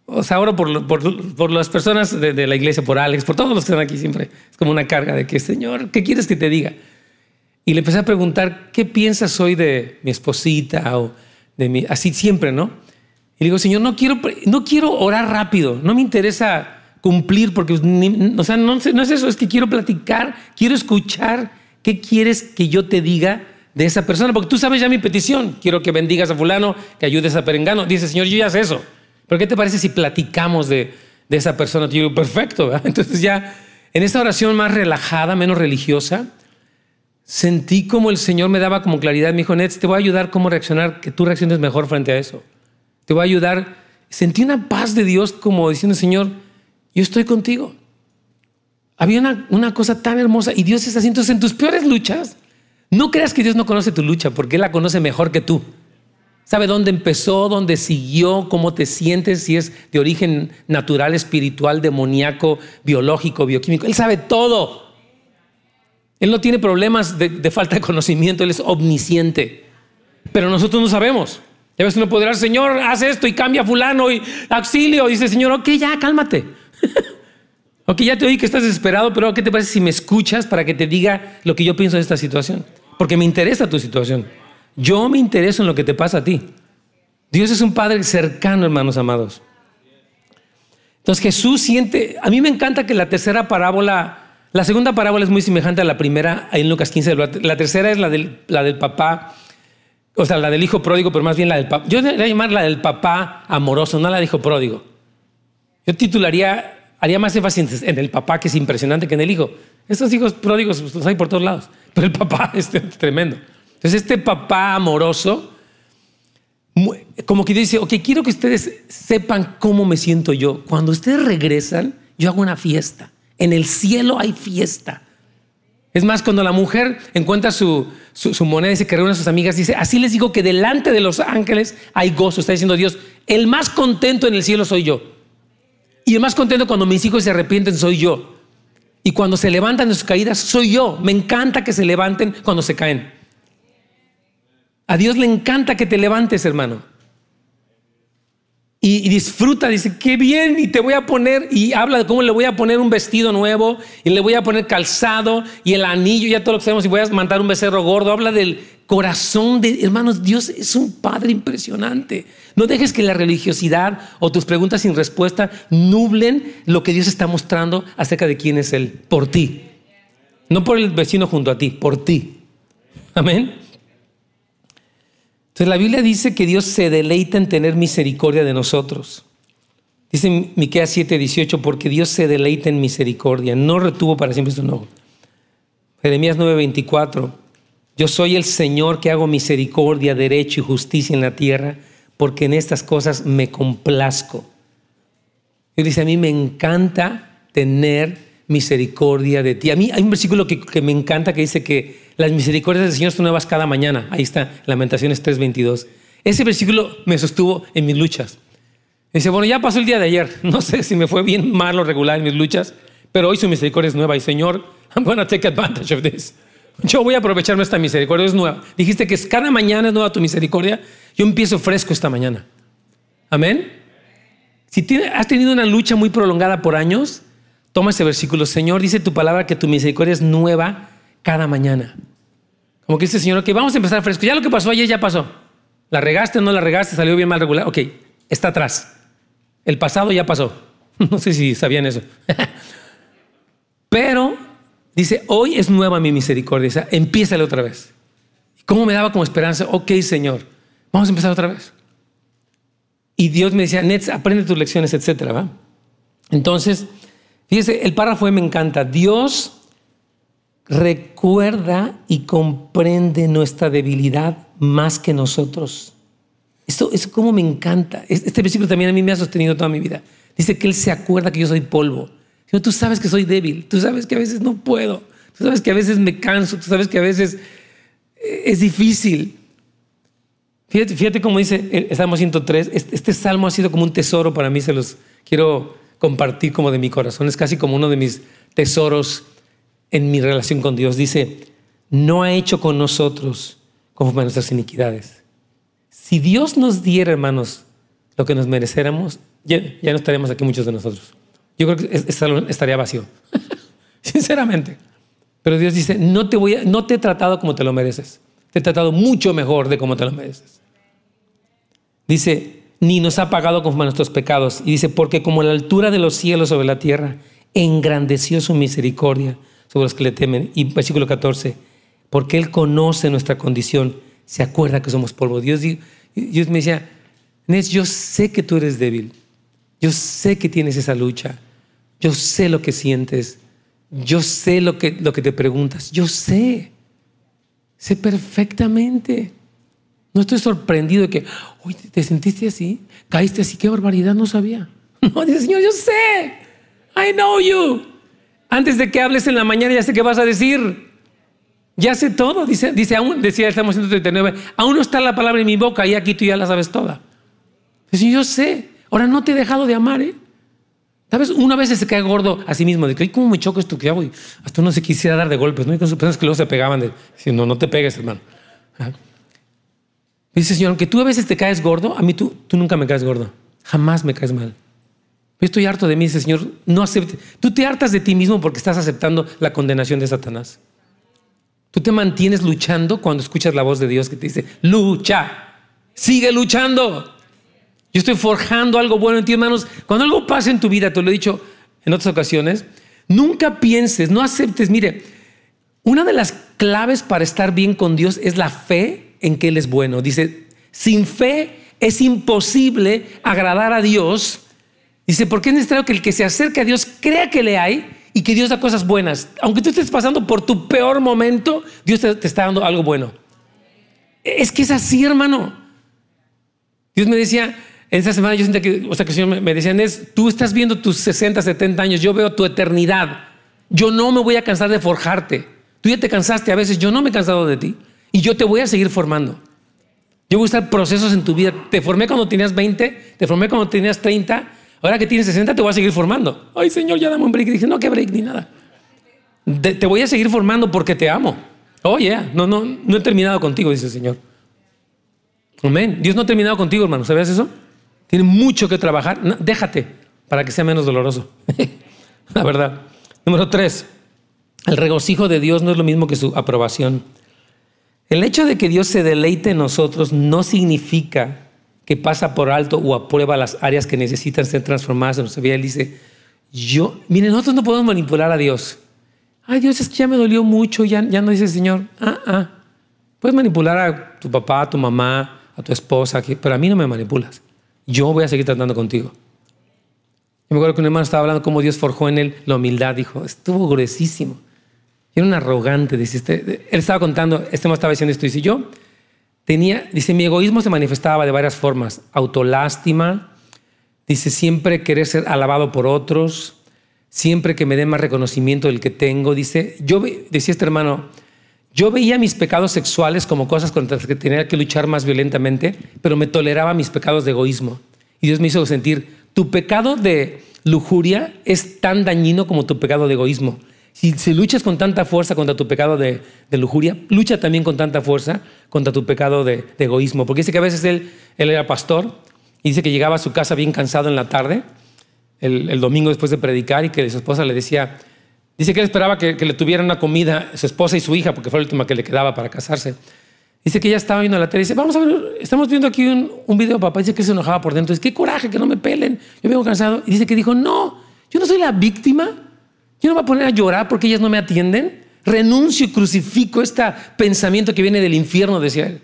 Speaker 2: O sea, oro por, por, por las personas de, de, la iglesia, por Alex, por todos los que están aquí siempre. Es como una carga de que, Señor, ¿qué quieres que te diga? Y le empecé a preguntar, ¿qué piensas hoy de mi esposita o de mi... Así siempre, ¿no? Y le digo, Señor, no quiero, no quiero orar rápido, no me interesa cumplir porque, o sea, no, no es eso, es que quiero platicar, quiero escuchar qué quieres que yo te diga de esa persona, porque tú sabes ya mi petición, quiero que bendigas a fulano, que ayudes a Perengano. Dice, Señor, yo ya sé eso, pero ¿qué te parece si platicamos de, de esa persona? Yo digo, perfecto, *laughs* entonces ya en esta oración más relajada, menos religiosa, sentí como el Señor me daba como claridad. Me dijo, Nets, te voy a ayudar cómo reaccionar, que tú reacciones mejor frente a eso. Te voy a ayudar. Sentí una paz de Dios como diciendo, Señor, yo estoy contigo. Había una, una cosa tan hermosa y Dios está haciendo. en tus peores luchas, no creas que Dios no conoce tu lucha, porque Él la conoce mejor que tú. Sabe dónde empezó, dónde siguió, cómo te sientes, si es de origen natural, espiritual, demoníaco, biológico, bioquímico. Él sabe todo. Él no tiene problemas de, falta de conocimiento, Él es omnisciente. Pero nosotros no sabemos. A veces uno podrá, Señor, haz esto y cambia a fulano y auxilio. dice, Señor, ok, ya, cálmate. *laughs* ok, ya te oí que estás desesperado, pero ¿qué te parece si me escuchas para que te diga lo que yo pienso de esta situación? Porque me interesa tu situación. Yo me intereso en lo que te pasa a ti. Dios es un Padre cercano, hermanos amados. Entonces Jesús siente, a mí me encanta que la tercera parábola la segunda parábola es muy semejante a la primera en Lucas 15. La tercera es la del, la del papá O sea, la del hijo pródigo, pero más bien la del papá. Yo debería llamar la del papá amoroso, no la del hijo pródigo. Yo titularía, haría más énfasis en el papá, que es impresionante, que en el hijo. Estos hijos pródigos los hay por todos lados, *laughs* pero el papá *laughs* es tremendo. Entonces, este papá amoroso, como que dice, ok, quiero que ustedes sepan cómo me siento yo. Cuando ustedes regresan, yo hago una fiesta. En el cielo hay fiesta. Es más, cuando la mujer encuentra su, moneda y se reúne a sus amigas, dice, así les digo que delante de los ángeles hay gozo. Está diciendo Dios, el más contento en el cielo soy yo. Y el más contento cuando mis hijos se arrepienten soy yo. Y cuando se levantan de sus caídas soy yo. Me encanta que se levanten cuando se caen. A Dios le encanta que te levantes, hermano y, disfruta, dice, qué bien, y te voy a poner, y habla de cómo le voy a poner un vestido nuevo, y le voy a poner calzado, y el anillo, ya todo lo que sabemos, y voy a mandar un becerro gordo, habla del corazón de, hermanos, Dios es un Padre impresionante. No dejes que la religiosidad o tus preguntas sin respuesta nublen lo que Dios está mostrando acerca de quién es Él, por ti. No por el vecino junto a ti, por ti. Amén. Entonces la Biblia dice que Dios se deleita en tener misericordia de nosotros. Dice Miqueas 7:18, porque Dios se deleita en misericordia, no retuvo para siempre su enojo. Jeremías 9:24, yo soy el Señor que hago misericordia, derecho y justicia en la tierra, porque en estas cosas me complazco. Y dice, a mí me encanta tener misericordia de ti. A mí hay un versículo que, me encanta que dice que las misericordias del Señor son nuevas cada mañana. Ahí está, Lamentaciones 3:22. Ese versículo me sostuvo en mis luchas. Dice, bueno, ya pasó el día de ayer. *laughs* No sé si me fue bien, mal o regular en mis luchas, pero hoy su misericordia es nueva. Y Señor, *laughs* I'm going to take advantage of this. Yo voy a aprovecharme esta misericordia, es nueva. Dijiste que cada mañana es nueva tu misericordia. Yo empiezo fresco esta mañana. Amén. Si has tenido una lucha muy prolongada por años, toma ese versículo. Señor, dice tu palabra que tu misericordia es nueva cada mañana. Como que dice Señor, ok, vamos a empezar fresco. Ya lo que pasó ayer ya pasó. La regaste, no la regaste, salió bien mal regular. Ok, está atrás. El pasado ya pasó. *laughs* No sé si sabían eso. *laughs* Pero dice, hoy es nueva mi misericordia. O sea, otra vez. ¿Cómo me daba como esperanza? Ok, Señor, vamos a empezar otra vez. Y Dios me decía, Nets, aprende tus lecciones, etcétera. ¿va? Entonces, fíjese, el párrafo me encanta. Dios recuerda y comprende nuestra debilidad más que nosotros. Esto es como me encanta. Este versículo también a mí me ha sostenido toda mi vida. Dice que Él se acuerda que yo soy polvo. tú sabes que soy débil, tú sabes que a veces no puedo, tú sabes que a veces me canso, tú sabes que a veces eh, es difícil. Fíjate, cómo dice el Salmo 103. Este, este salmo ha sido como un tesoro para mí, se los quiero compartir como de mi corazón. Es casi como uno de mis tesoros en mi relación con Dios. Dice, no ha hecho con nosotros conforme a nuestras iniquidades. Si Dios nos diera, hermanos, lo que nos mereciéramos, ya, no estaríamos aquí muchos de nosotros. Yo creo que estaría vacío, *laughs* sinceramente. Pero Dios dice, no te, voy no te he tratado como te lo mereces. Te he tratado mucho mejor de como te lo mereces. Dice, ni nos ha pagado conforme a nuestros pecados. Y dice, porque como la altura de los cielos sobre la tierra, engrandeció su misericordia sobre los que le temen. Y versículo 14, porque Él conoce nuestra condición, se acuerda que somos polvo. Dios, Dios me decía, Nes, yo sé que tú eres débil, yo sé que tienes esa lucha, yo sé lo que sientes, yo sé lo que, lo que te preguntas, yo sé, sé perfectamente. No estoy sorprendido de que, uy, ¿te sentiste así? ¿Caíste así? ¡Qué barbaridad! No sabía. *laughs* No, dice, Señor, yo sé. I know you. Antes de que hables en la mañana ya sé qué vas a decir. Ya sé todo, dice, dice aún, decía Salmo 139, aún no está la palabra en mi boca y aquí tú ya la sabes toda. Dice, yo sé, ahora no te he dejado de amar, ¿eh? ¿Sabes? Una vez se cae gordo a sí mismo, de que, ¿cómo me choco esto que hago? Y hasta uno se quisiera dar de golpes, ¿no? Y con sus personas que luego se pegaban, de, no, no te pegues, hermano. Dice, Señor, aunque tú a veces te caes gordo, a mí tú, tú nunca me caes gordo. Jamás me caes mal. Estoy harto de mí, dice Señor, no acepte. Tú te hartas de ti mismo porque estás aceptando la condenación de Satanás. Tú te mantienes luchando cuando escuchas la voz de Dios que te dice, lucha, sigue luchando. Yo estoy forjando algo bueno en ti, hermanos. Cuando algo pasa en tu vida, te lo he dicho en otras ocasiones, nunca pienses, no aceptes. Mire, una de las claves para estar bien con Dios es la fe en que Él es bueno. Dice, sin fe es imposible agradar a Dios. Dice, porque es necesario que el que se acerque a Dios crea que le hay y que Dios da cosas buenas. Aunque tú estés pasando por tu peor momento, Dios te, está dando algo bueno. Es que es así, hermano. Dios me decía, en esta semana yo sentía que, o sea, que el Señor me decía, es, tú estás viendo tus 60, 70 años, yo veo tu eternidad. Yo no me voy a cansar de forjarte. Tú ya te cansaste a veces, yo no me he cansado de ti. Y yo te voy a seguir formando. Yo voy a estar procesos en tu vida. Te formé cuando tenías 20, te formé cuando tenías 30. Ahora que tienes 60, te voy a seguir formando. Ay, Señor, ya dame un break. Dije, no, que break ni nada. te voy a seguir formando porque te amo. Oh, yeah. No, no, no he terminado contigo, dice el Señor. Amén. Dios no ha terminado contigo, hermano. ¿Sabías eso? Tiene mucho que trabajar. déjate para que sea menos doloroso. *laughs* La verdad. Número tres. El regocijo de Dios no es lo mismo que su aprobación. El hecho de que Dios se deleite en nosotros no significa que pasa por alto o aprueba las áreas que necesitan ser transformadas en nuestra vida. Él dice, yo, miren, nosotros no podemos manipular a Dios. Ay, Dios, es que ya me dolió mucho, ya, ya no dice el Señor. Ah, ah. Puedes manipular a tu papá, a tu mamá, a tu esposa, pero a mí no me manipulas. Yo voy a seguir tratando contigo. Yo me acuerdo que un hermano estaba hablando cómo Dios forjó en él la humildad. Dijo, estuvo gruesísimo. Era un arrogante. Dice, este, él estaba contando, este me estaba diciendo esto. Dice, yo tenía, dice, mi egoísmo se manifestaba de varias formas. Autolástima, dice, siempre querer ser alabado por otros, siempre que me den más reconocimiento del que tengo. Dice, yo, decía este hermano, yo veía mis pecados sexuales como cosas contra las que tenía que luchar más violentamente, pero me toleraba mis pecados de egoísmo. Y Dios me hizo sentir, tu pecado de lujuria es tan dañino como tu pecado de egoísmo. Si, luchas con tanta fuerza contra tu pecado de, lujuria, lucha también con tanta fuerza contra tu pecado de, egoísmo. Porque dice que a veces él, él, era pastor y dice que llegaba a su casa bien cansado en la tarde, el, domingo después de predicar, y que su esposa le decía, dice que él esperaba que, le tuvieran una comida, su esposa y su hija, porque fue la última que le quedaba para casarse. Dice que ella estaba viendo la tele y dice, vamos a ver, estamos viendo aquí un, un video, papá. Dice que se enojaba por dentro. Dice, qué coraje, que no me pelen. Yo vengo cansado. Y dice que dijo, no, yo no soy la víctima. Yo no me voy a poner a llorar porque ellas no me atienden. Renuncio y crucifico este pensamiento que viene del infierno, decía él.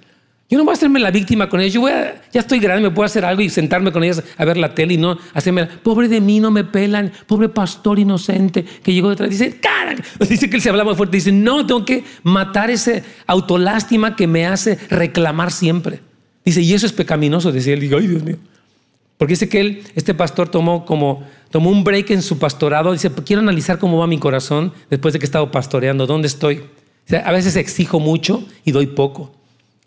Speaker 2: Yo no voy a hacerme la víctima con ellos. Yo voy a, ya estoy grande, me puedo hacer algo y sentarme con ellas a ver la tele y no hacerme, pobre de mí, no me pelan, pobre pastor inocente que llegó detrás. Dice, cara, *laughs* dice que él se habla muy fuerte. Dice, no, tengo que matar ese autolástima que me hace reclamar siempre. Dice, y eso es pecaminoso. Decía él, digo, ay Dios mío. Porque dice que él, este pastor tomó como tomó un break en su pastorado. Dice, quiero analizar cómo va mi corazón después de que he estado pastoreando, dónde estoy. a veces exijo mucho y doy poco.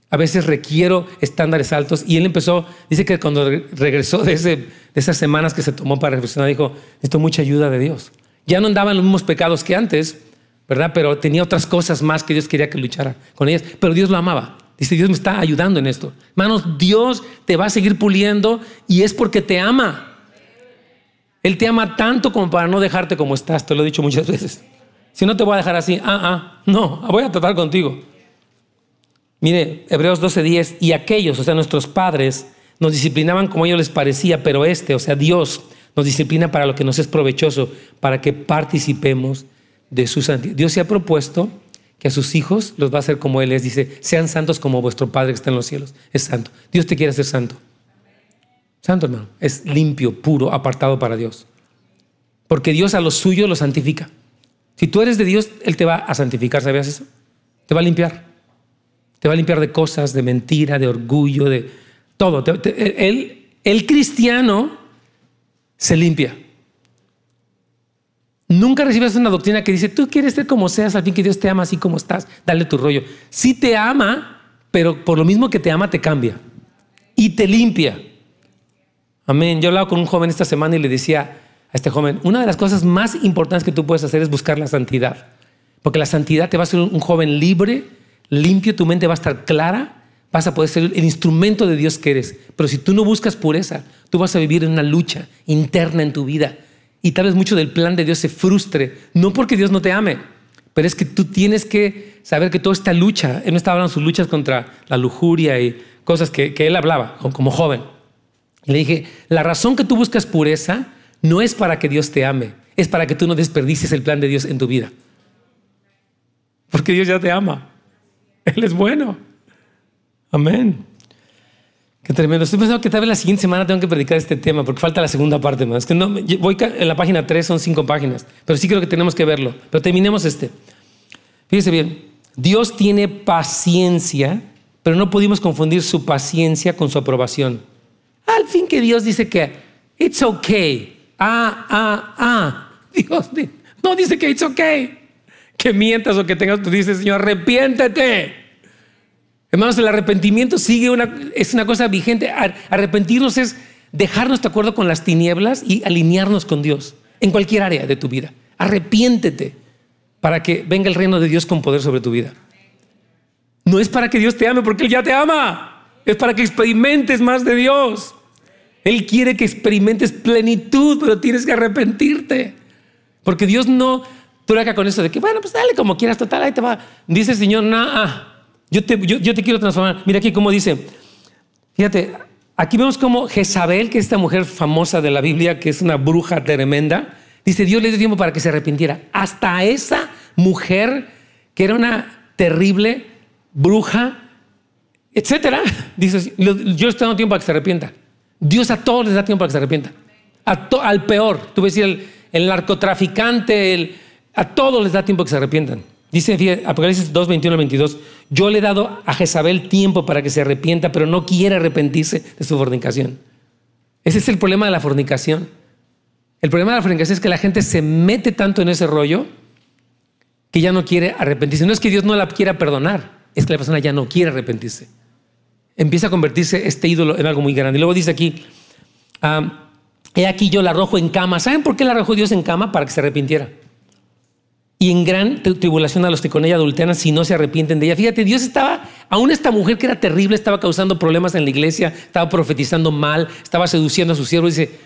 Speaker 2: A veces requiero estándares altos. Y él empezó, dice que cuando regresó de, ese, de esas semanas que se tomó para reflexionar, dijo, necesito mucha ayuda de Dios. Ya no andaba en los mismos pecados que antes, ¿verdad? Pero tenía otras cosas más que Dios quería que luchara con ellas. Pero Dios lo amaba. Dice, Dios me está ayudando en esto. Hermanos, Dios te va a seguir puliendo y es porque te ama. Él te ama tanto como para no dejarte como estás, te lo he dicho muchas veces. Si no te voy a dejar así, ah, ah, no, voy a tratar contigo. Mire, Hebreos 12:10, y aquellos, o sea, nuestros padres, nos disciplinaban como a ellos les parecía, pero este, o sea, Dios, nos disciplina para lo que nos es provechoso, para que participemos de su santidad. Dios se ha propuesto que a sus hijos los va a hacer como Él es. Dice, sean santos como vuestro Padre que está en los cielos. Es santo. Dios te quiere hacer santo. Santo hermano. Es limpio, puro, apartado para Dios. Porque Dios a los suyos lo santifica. Si tú eres de Dios, Él te va a santificar. ¿Sabías eso? Te va a limpiar. Te va a limpiar de cosas, de mentira, de orgullo, de todo. el, el cristiano se limpia. Nunca recibes una doctrina que dice, tú quieres ser como seas, al fin que Dios te ama así como estás, dale tu rollo. Sí te ama, pero por lo mismo que te ama, te cambia y te limpia. Amén. Yo hablaba con un joven esta semana y le decía a este joven, una de las cosas más importantes que tú puedes hacer es buscar la santidad. Porque la santidad te va a hacer un joven libre, limpio, tu mente va a estar clara, vas a poder ser el instrumento de Dios que eres. Pero si tú no buscas pureza, tú vas a vivir en una lucha interna en tu vida y tal vez mucho del plan de Dios se frustre, no porque Dios no te ame, pero es que tú tienes que saber que toda esta lucha, él no estaba hablando de sus luchas contra la lujuria y cosas que, él hablaba como joven. Le dije, la razón que tú buscas pureza no es para que Dios te ame, es para que tú no desperdicies el plan de Dios en tu vida. Porque Dios ya te ama. Él es bueno. Amén. Qué tremendo. Estoy pensando que tal vez la siguiente semana tengo que predicar este tema porque falta la segunda parte más. que no, voy en la página 3, son cinco páginas, pero sí creo que tenemos que verlo. Pero terminemos este. Fíjese bien, Dios tiene paciencia, pero no pudimos confundir su paciencia con su aprobación. Al fin que Dios dice que it's okay. Ah, ah, ah. Dios no dice que it's okay. Que mientas o que tengas, tú dices, Señor, arrepiéntete. Hermanos, el arrepentimiento sigue una, es una cosa vigente. Arrepentirnos es dejarnos de acuerdo con las tinieblas y alinearnos con Dios en cualquier área de tu vida. Arrepiéntete para que venga el reino de Dios con poder sobre tu vida. No es para que Dios te ame porque Él ya te ama. Es para que experimentes más de Dios. Él quiere que experimentes plenitud, pero tienes que arrepentirte. Porque Dios no acá con eso de que, bueno, pues dale como quieras, total, ahí te va. Dice el Señor, no, ah, yo te, quiero transformar. Mira aquí cómo dice. Fíjate, aquí vemos como Jezabel, que es esta mujer famosa de la Biblia, que es una bruja tremenda, dice, Dios le dio tiempo para que se arrepintiera. Hasta esa mujer, que era una terrible bruja, etcétera, dice, yo estoy dando tiempo para que se arrepienta. Dios a todos les da tiempo para que se arrepienta. al peor, tú ves el, el narcotraficante, a todos les da tiempo para que se arrepientan. Dice Apocalipsis 2, 21 22, yo le he dado a Jezabel tiempo para que se arrepienta, pero no quiere arrepentirse de su fornicación. Ese es el problema de la fornicación. El problema de la fornicación es que la gente se mete tanto en ese rollo que ya no quiere arrepentirse. No es que Dios no la quiera perdonar, es que la persona ya no quiere arrepentirse. Empieza a convertirse este ídolo en algo muy grande. Y luego dice aquí, ah, he aquí yo la arrojo en cama. ¿Saben por qué la arrojó Dios en cama? Para que se arrepintiera y en gran tribulación a los que con ella adulteran si no se arrepienten de ella. Fíjate, Dios estaba, aún esta mujer que era terrible, estaba causando problemas en la iglesia, estaba profetizando mal, estaba seduciendo a su siervo. Dice,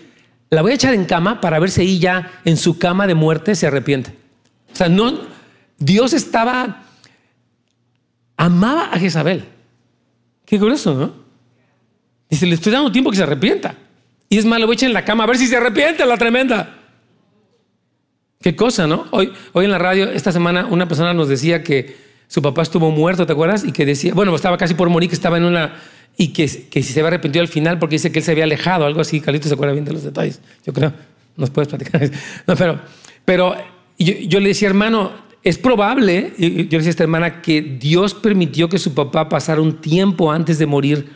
Speaker 2: la voy a echar en cama para ver si ella en su cama de muerte se arrepiente. O sea, no, Dios estaba, amaba a Jezabel. Qué curioso, ¿no? Dice, le estoy dando tiempo que se arrepienta. Y es la voy a echar en la cama a ver si se arrepiente, la tremenda. Qué cosa, ¿no? Hoy, hoy en la radio, esta semana, una persona nos decía que su papá estuvo muerto, ¿te acuerdas? Y que decía, bueno, estaba casi por morir, que estaba en una. y que, si se había arrepentido al final porque dice que él se había alejado, algo así. Carlitos se acuerda bien de los detalles, yo creo. Nos puedes platicar. *laughs* No, pero, pero yo, le decía, hermano, es probable, yo le decía a esta hermana, que Dios permitió que su papá pasara un tiempo antes de morir,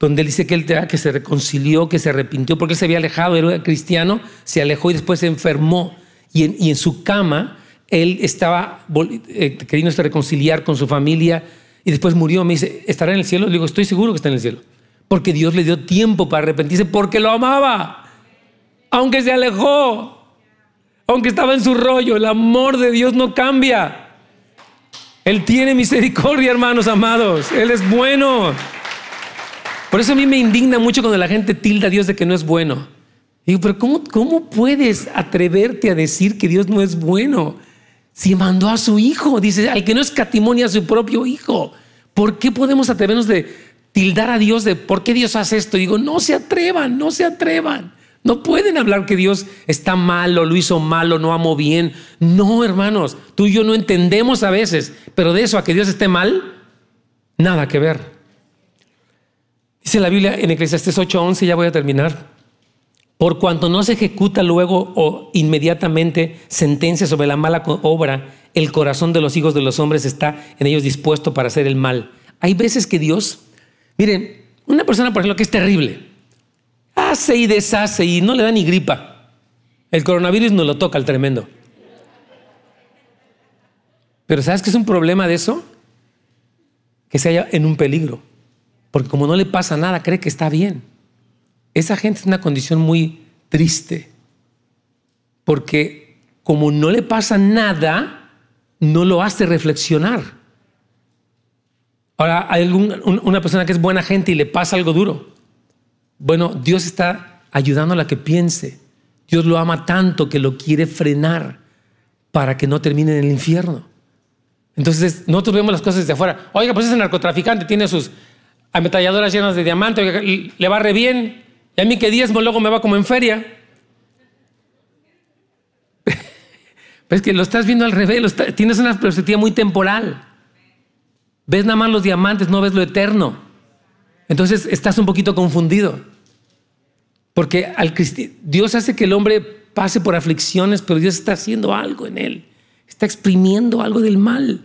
Speaker 2: donde él dice que él que se reconcilió, que se arrepintió, porque él se había alejado, era cristiano, se alejó y después se enfermó y en, su cama él estaba eh, queriendo reconciliar con su familia y después murió. Me dice, ¿estará en el cielo? Le digo, estoy seguro que está en el cielo. Porque Dios le dio tiempo para arrepentirse porque lo amaba. Aunque se alejó, aunque estaba en su rollo, el amor de Dios no cambia. Él tiene misericordia, hermanos amados. Él es bueno. Por eso a mí me indigna mucho cuando la gente tilda a Dios de que no es bueno. Digo, pero ¿cómo, ¿cómo puedes atreverte a decir que Dios no es bueno? Si mandó a su hijo, dice, al que no escatimonia a su propio hijo. ¿Por qué podemos atrevernos de tildar a Dios de por qué Dios hace esto? digo, no se atrevan, no se atrevan. No pueden hablar que Dios está malo, lo hizo malo, no amó bien. No, hermanos, tú y yo no entendemos a veces, pero de eso a que Dios esté mal, nada que ver. Dice la Biblia en Eclesiastes 8:11, ya voy a terminar. Por cuanto no se ejecuta luego o inmediatamente sentencia sobre la mala obra, el corazón de los hijos de los hombres está en ellos dispuesto para hacer el mal. Hay veces que Dios, miren, una persona, por ejemplo, que es terrible, hace y deshace y no le da ni gripa. El coronavirus no lo toca el tremendo. Pero ¿sabes qué es un problema de eso? Que se haya en un peligro. Porque como no le pasa nada, cree que está bien. Esa gente es una condición muy triste, porque como no le pasa nada, no lo hace reflexionar. Ahora, hay una persona que es buena gente y le pasa algo duro. Bueno, Dios está ayudando a la que piense. Dios lo ama tanto que lo quiere frenar para que no termine en el infierno. Entonces, nosotros vemos las cosas desde afuera. Oiga, pues ese narcotraficante tiene sus ametralladoras llenas de diamantes, le va re bien. Y a mí que diezmo luego me va como en feria. *laughs* Pero es que lo estás viendo al revés, tienes una perspectiva muy temporal. Ves nada más los diamantes, no ves lo eterno. Entonces estás un poquito confundido. Porque al Dios hace que el hombre pase por aflicciones, pero Dios está haciendo algo en él. Está exprimiendo algo del mal.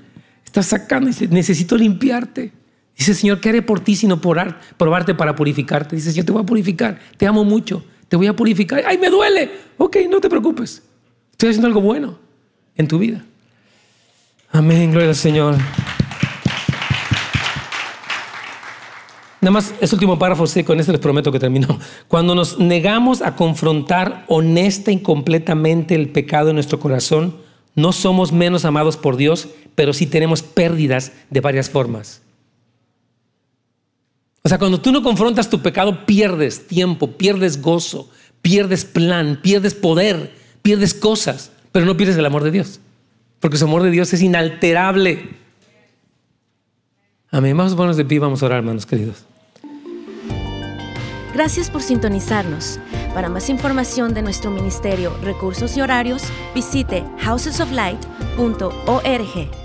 Speaker 2: Está sacando y dice, necesito limpiarte. Dice, Señor, ¿qué haré por ti sino por probarte para purificarte? Dice, Señor, te voy a purificar. Te amo mucho. Te voy a purificar. ¡Ay, me duele! Ok, no te preocupes. Estoy haciendo algo bueno en tu vida. Amén, gloria al Señor. Nada más, ese último párrafo, con este les prometo que termino. Cuando nos negamos a confrontar honesta y completamente el pecado en nuestro corazón, no somos menos amados por Dios, pero sí tenemos pérdidas de varias formas. O sea, cuando tú no confrontas tu pecado, pierdes tiempo, pierdes gozo, pierdes plan, pierdes poder, pierdes cosas, pero no pierdes el amor de Dios. Porque su amor de Dios es inalterable. Amén. Vamos a de pie, vamos a orar, hermanos queridos.
Speaker 1: Gracias por sintonizarnos. Para más información de nuestro ministerio, recursos y horarios, visite housesoflight.org.